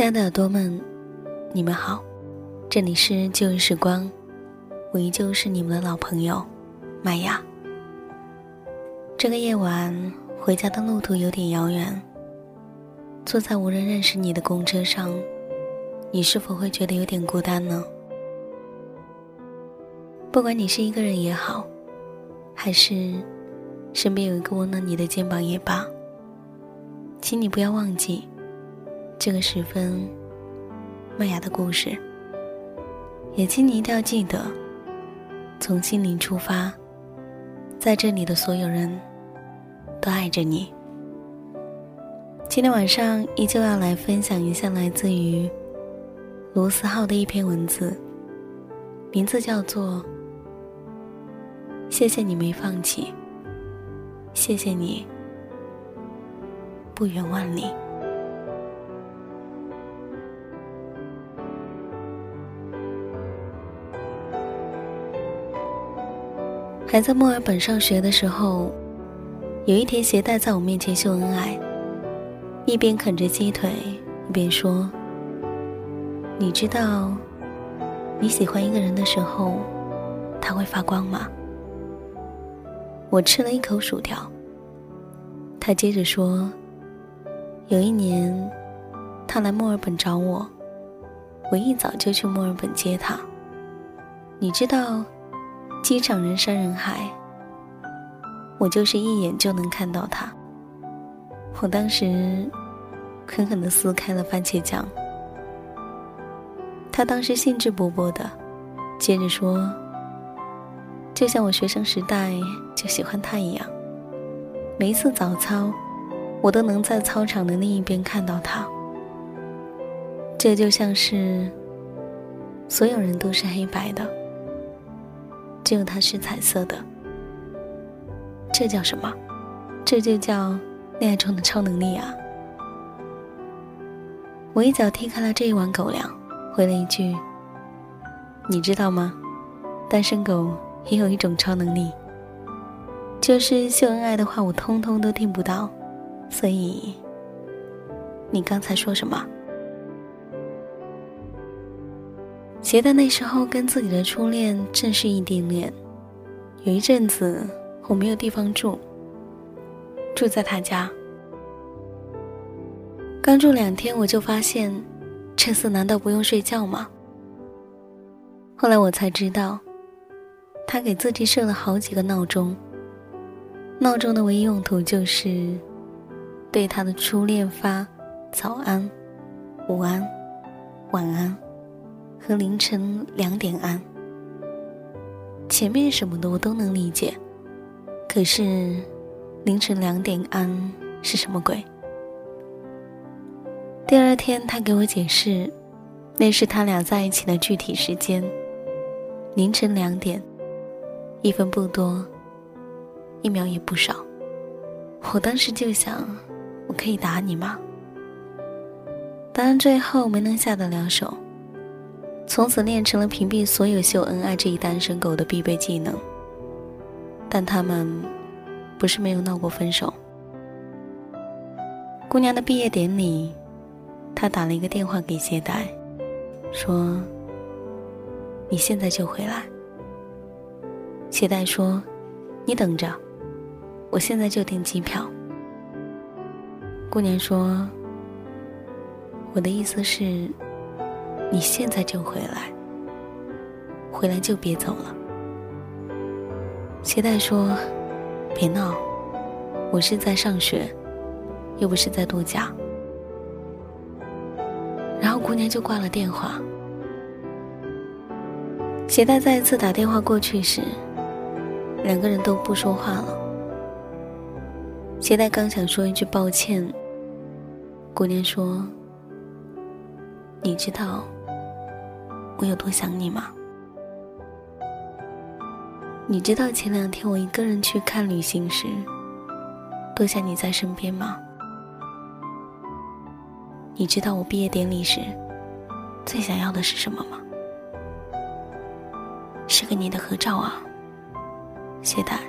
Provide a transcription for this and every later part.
亲爱的耳朵们，你们好，这里是旧日时光，我依旧是你们的老朋友麦雅。这个夜晚回家的路途有点遥远，坐在无人认识你的公车上，你是否会觉得有点孤单呢？不管你是一个人也好，还是身边有一个温暖你的肩膀也罢，请你不要忘记。这个时分，麦芽的故事，也请你一定要记得，从心灵出发，在这里的所有人都爱着你。今天晚上依旧要来分享一下来自于罗斯浩的一篇文字，名字叫做《谢谢你没放弃，谢谢你不远万里》。还在墨尔本上学的时候，有一天携带在我面前秀恩爱，一边啃着鸡腿，一边说：“你知道，你喜欢一个人的时候，他会发光吗？”我吃了一口薯条。他接着说：“有一年，他来墨尔本找我，我一早就去墨尔本接他。你知道。”机场人山人海，我就是一眼就能看到他。我当时狠狠地撕开了番茄酱。他当时兴致勃勃的，接着说：“就像我学生时代就喜欢他一样，每一次早操，我都能在操场的另一边看到他。这就像是所有人都是黑白的。”只有它是彩色的，这叫什么？这就叫恋爱中的超能力啊！我一脚踢开了这一碗狗粮，回了一句：“你知道吗？单身狗也有一种超能力，就是秀恩爱的话我通通都听不到。所以，你刚才说什么？”觉得那时候跟自己的初恋正是异地恋，有一阵子我没有地方住，住在他家。刚住两天我就发现，这次难道不用睡觉吗？后来我才知道，他给自己设了好几个闹钟，闹钟的唯一用途就是对他的初恋发早安、午安、晚安。和凌晨两点安，前面什么的我都能理解，可是凌晨两点安是什么鬼？第二天他给我解释，那是他俩在一起的具体时间，凌晨两点，一分不多，一秒也不少。我当时就想，我可以打你吗？当然最后没能下得了手。从此练成了屏蔽所有秀恩爱这一单身狗的必备技能。但他们不是没有闹过分手。姑娘的毕业典礼，他打了一个电话给谢带，说：“你现在就回来。”谢带说：“你等着，我现在就订机票。”姑娘说：“我的意思是。”你现在就回来，回来就别走了。鞋带说：“别闹，我是在上学，又不是在度假。”然后姑娘就挂了电话。鞋带再一次打电话过去时，两个人都不说话了。鞋带刚想说一句抱歉，姑娘说：“你知道。”我有多想你吗？你知道前两天我一个人去看旅行时，多想你在身边吗？你知道我毕业典礼时，最想要的是什么吗？是个你的合照啊，谢代。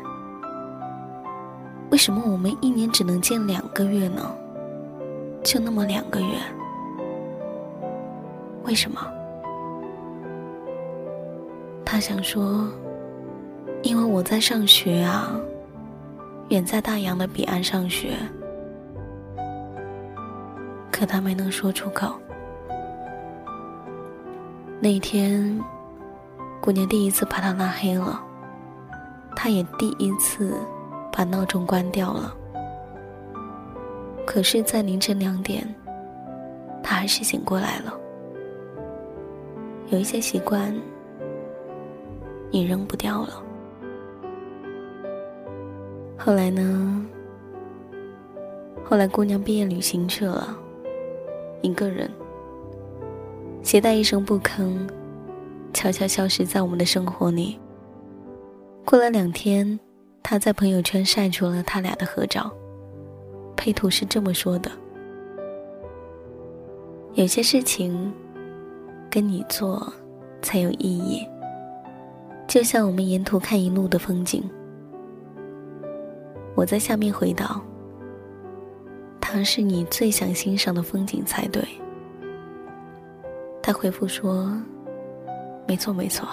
为什么我们一年只能见两个月呢？就那么两个月？为什么？他想说，因为我在上学啊，远在大洋的彼岸上学。可他没能说出口。那一天，姑娘第一次把他拉黑了，他也第一次把闹钟关掉了。可是，在凌晨两点，他还是醒过来了。有一些习惯。你扔不掉了。后来呢？后来姑娘毕业旅行去了，一个人，携带一声不吭，悄悄消失在我们的生活里。过了两天，他在朋友圈晒出了他俩的合照，配图是这么说的：“有些事情，跟你做才有意义。”就像我们沿途看一路的风景，我在下面回道：“它是你最想欣赏的风景才对。”他回复说：“没错，没错。”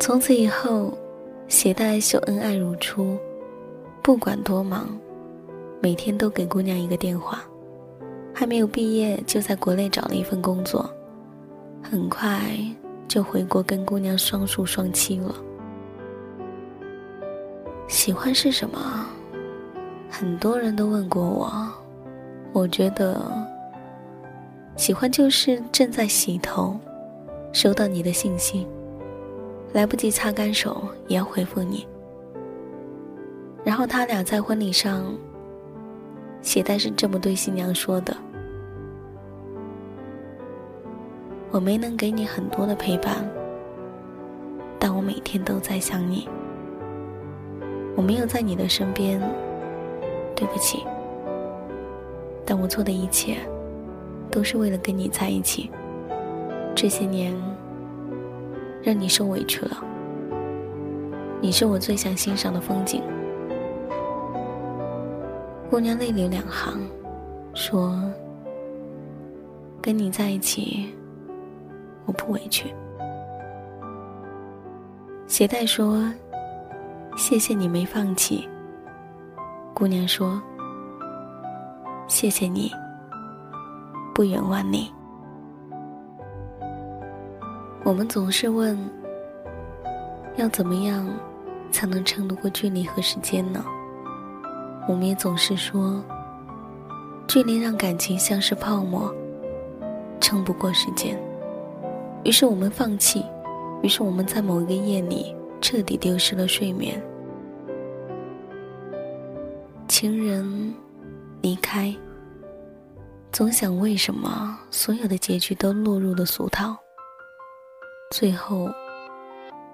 从此以后，携带秀恩爱如初，不管多忙，每天都给姑娘一个电话。还没有毕业，就在国内找了一份工作。很快就回国跟姑娘双宿双栖了。喜欢是什么？很多人都问过我。我觉得，喜欢就是正在洗头，收到你的信息，来不及擦干手也要回复你。然后他俩在婚礼上，鞋带是这么对新娘说的。我没能给你很多的陪伴，但我每天都在想你。我没有在你的身边，对不起。但我做的一切，都是为了跟你在一起。这些年，让你受委屈了。你是我最想欣赏的风景。姑娘泪流两行，说：“跟你在一起。”我不委屈。携带说：“谢谢你没放弃。”姑娘说：“谢谢你，不远万里。”我们总是问：要怎么样才能撑得过距离和时间呢？我们也总是说：距离让感情像是泡沫，撑不过时间。于是我们放弃，于是我们在某一个夜里彻底丢失了睡眠。情人离开，总想为什么所有的结局都落入了俗套，最后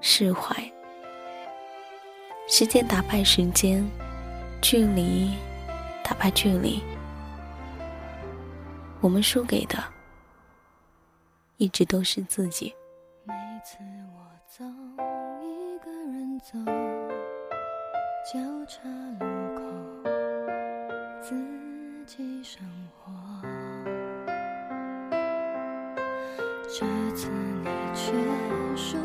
释怀。时间打败时间，距离打败距离，我们输给的一直都是自己。每次我走，一个人走，交叉路口，自己生活。这次你却说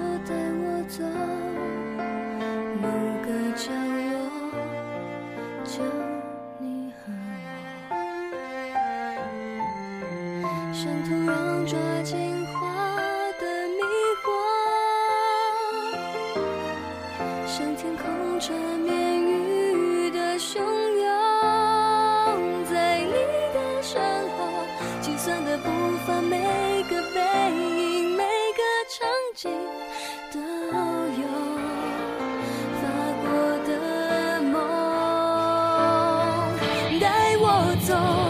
走。